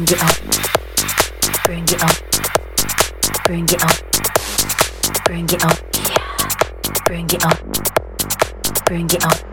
Sitting on the top, it's hard to hear you from way up. Here. I saw you trying to act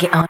cute on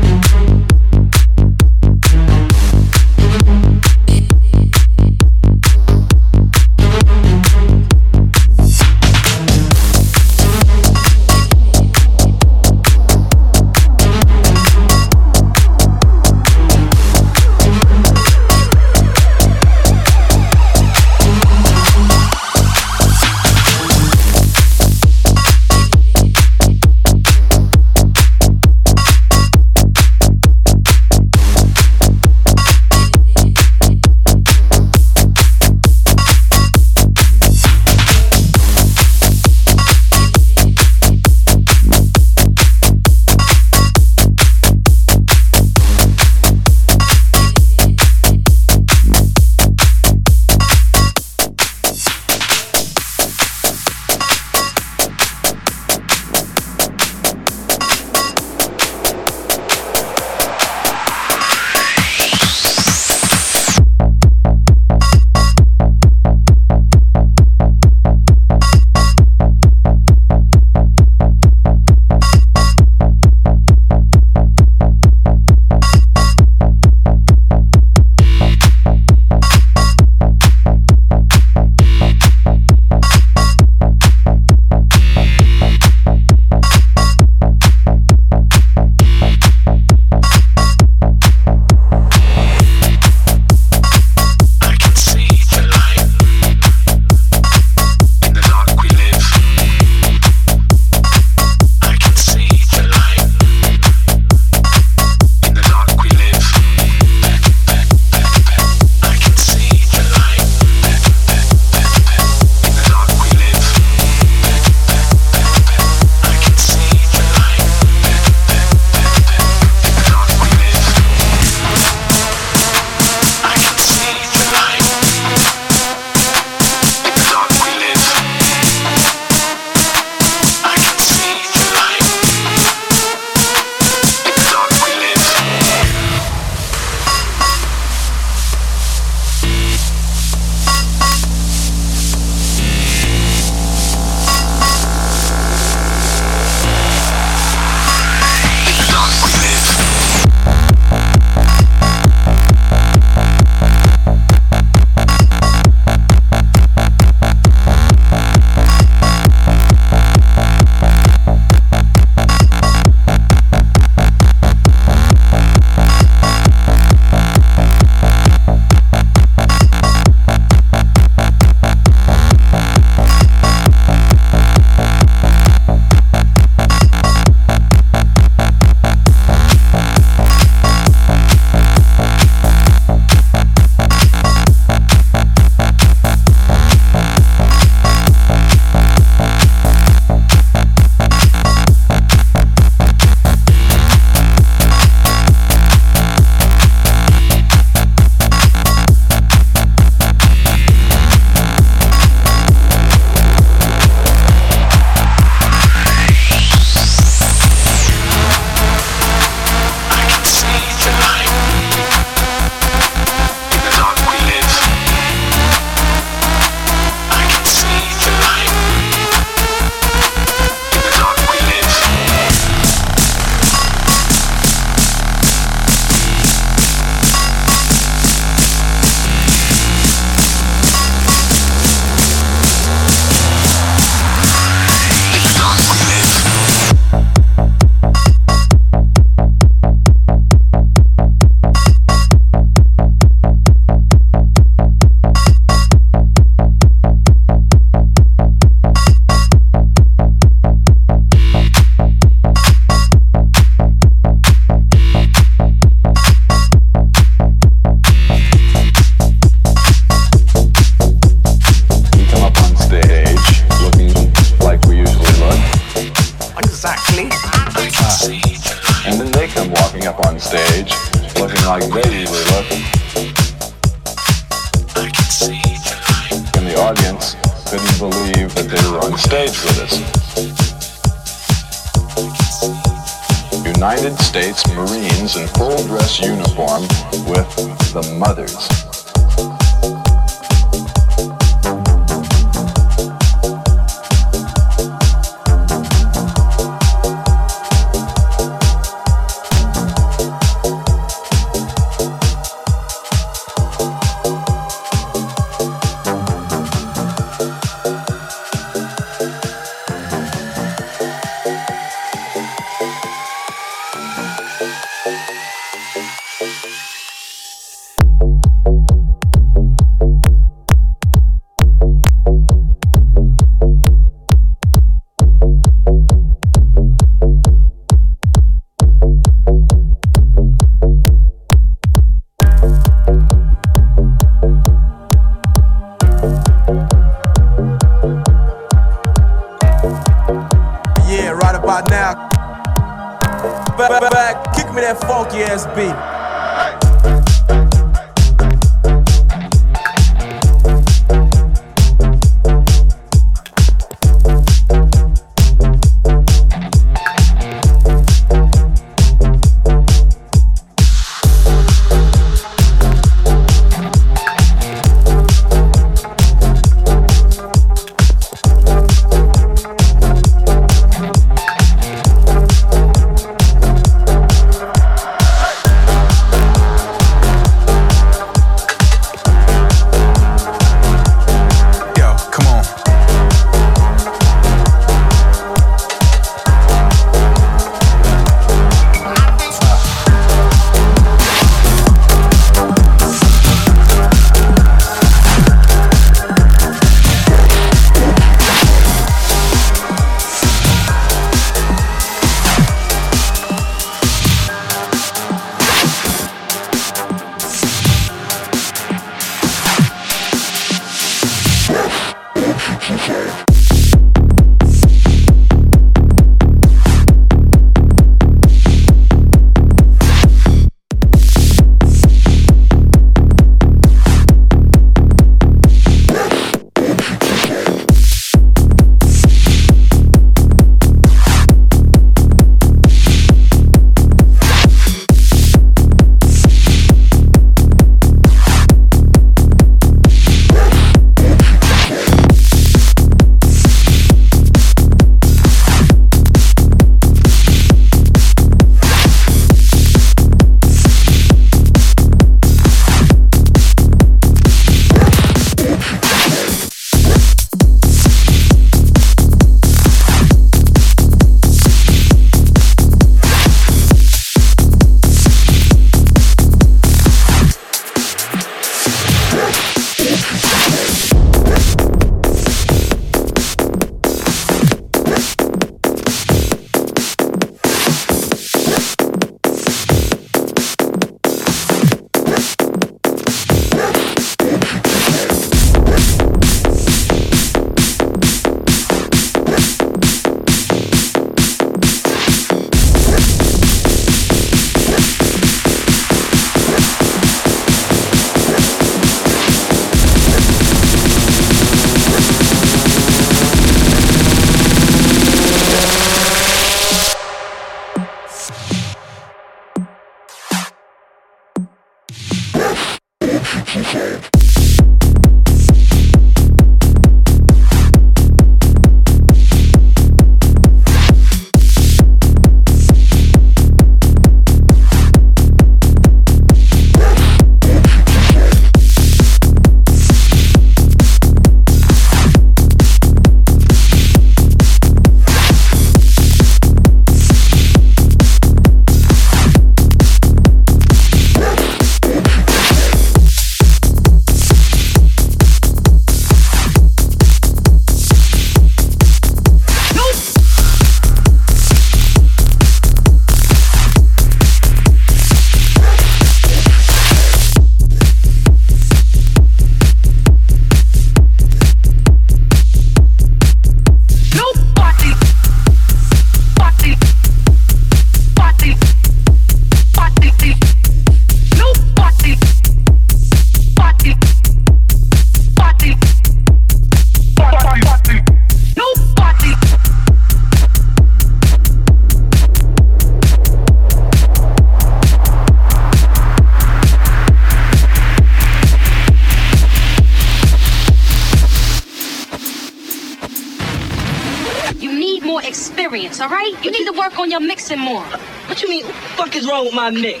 is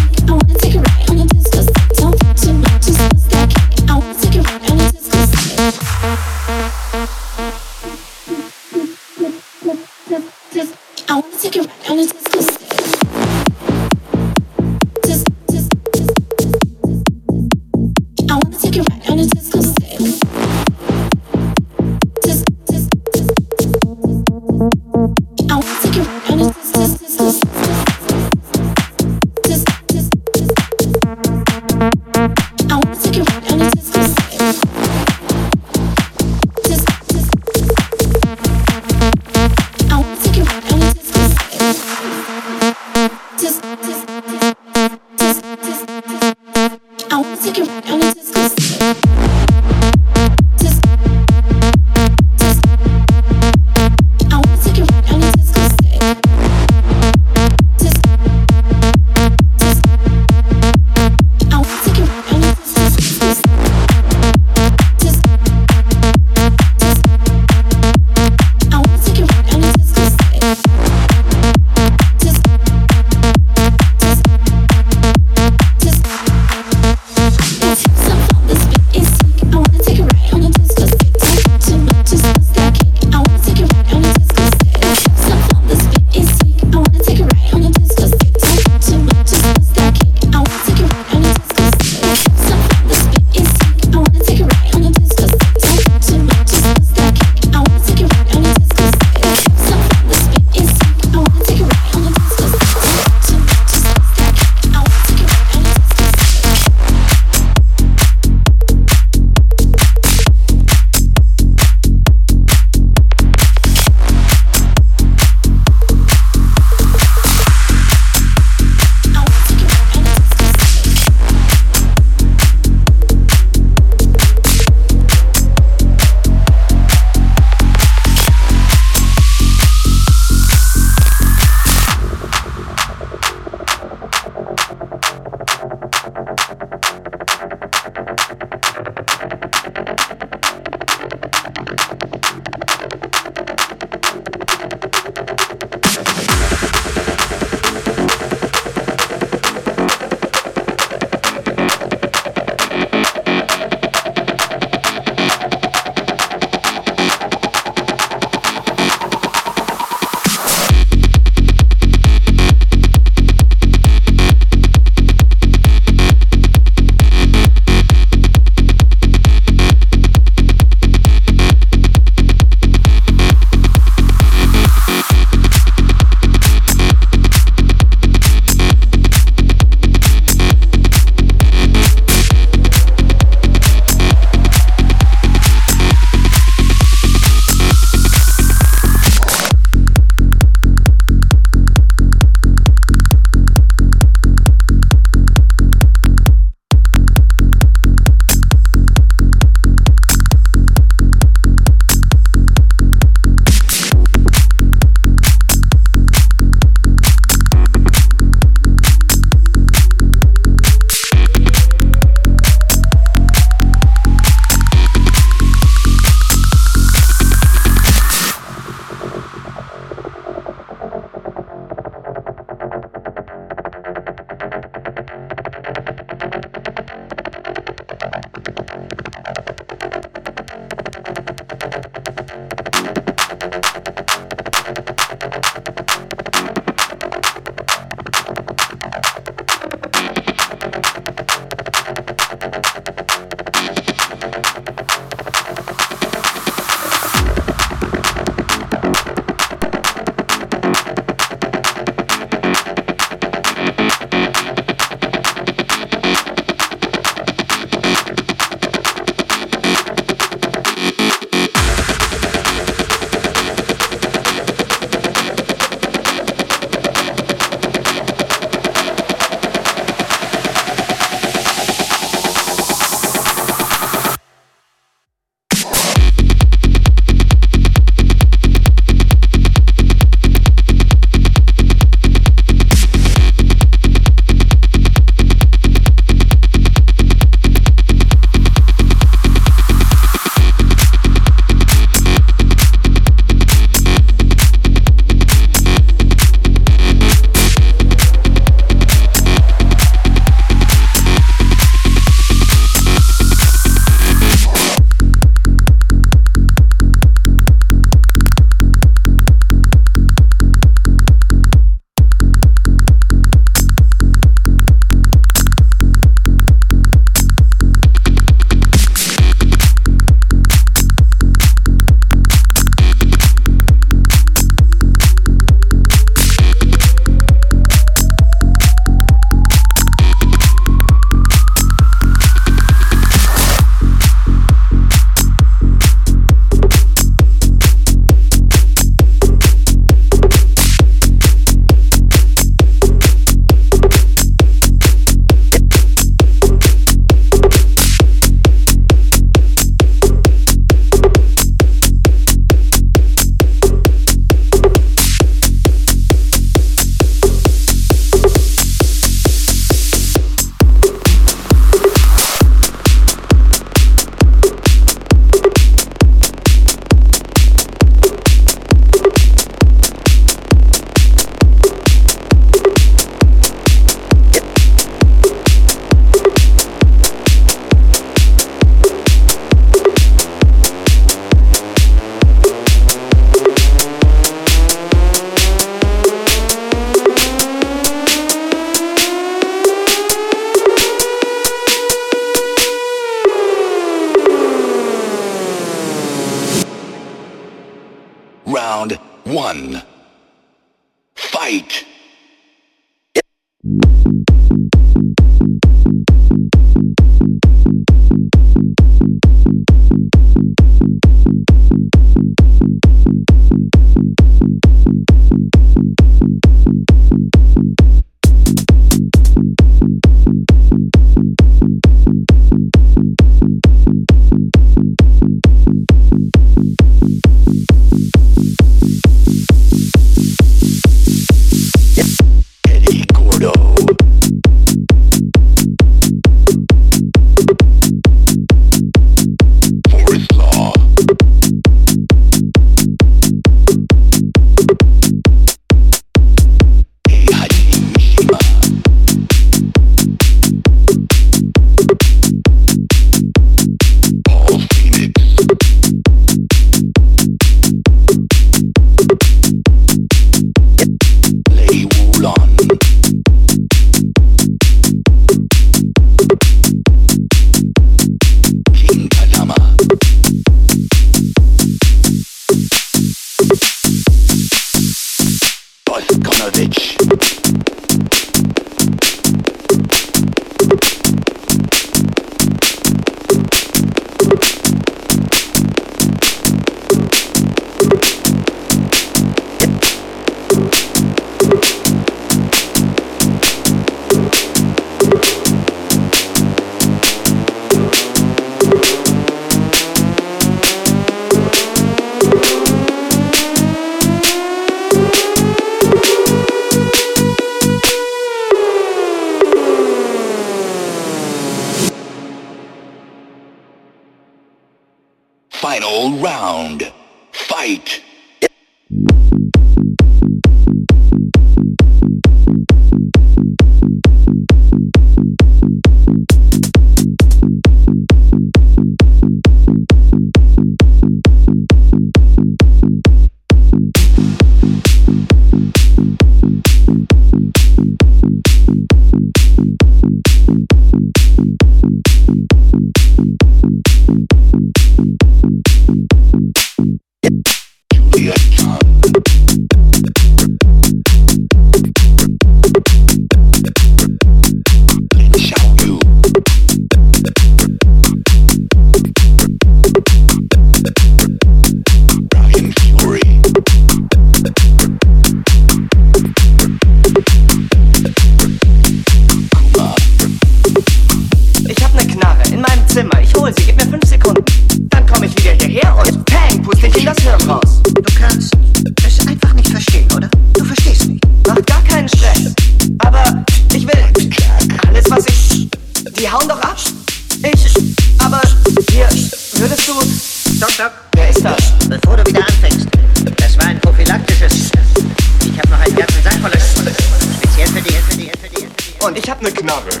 another.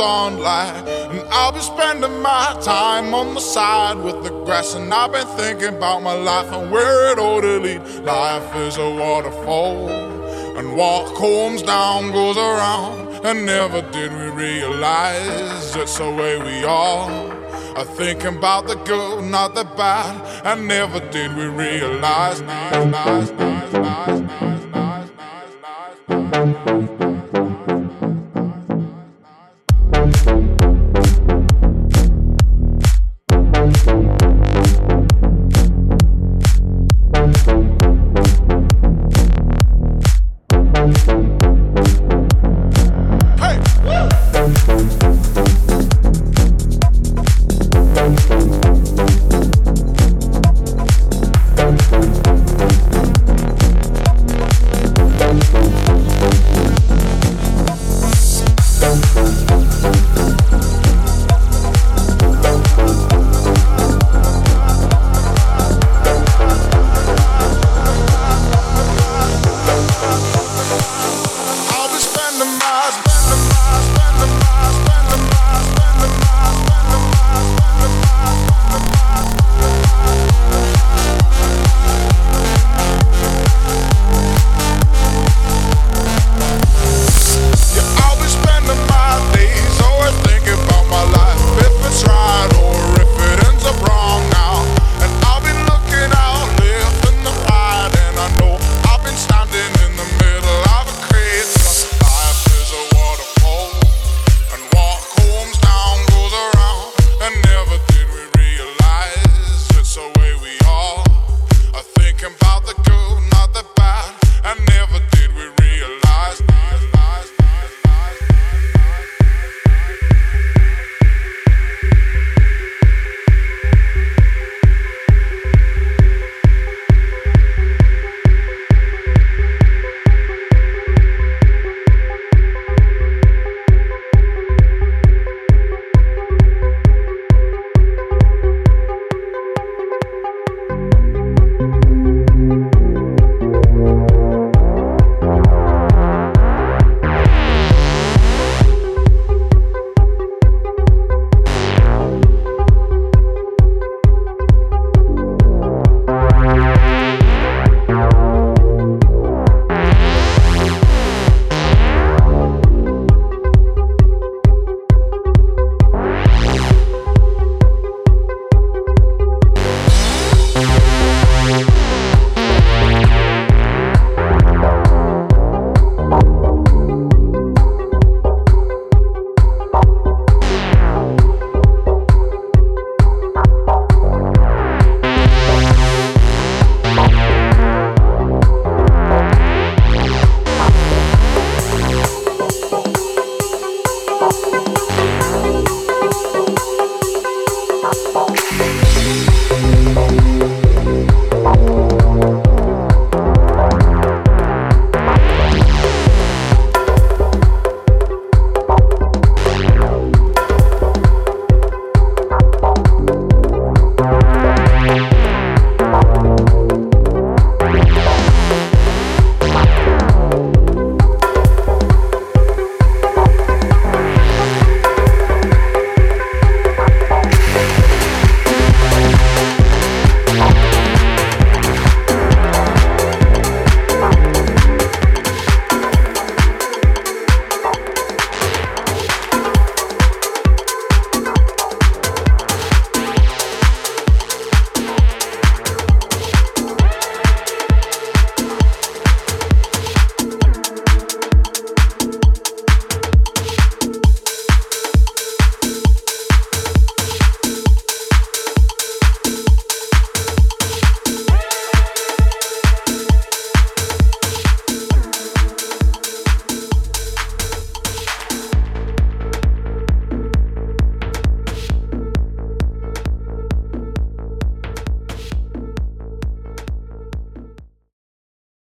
Sunlight. And I'll be spending my time on the side with the grass. And I've been thinking about my life and where it ought to lead. Life is a waterfall. And walk homes down goes around. And never did we realize it's the way we are. Are thinking about the good, not the bad. And never did we realize, realize, realize, realize.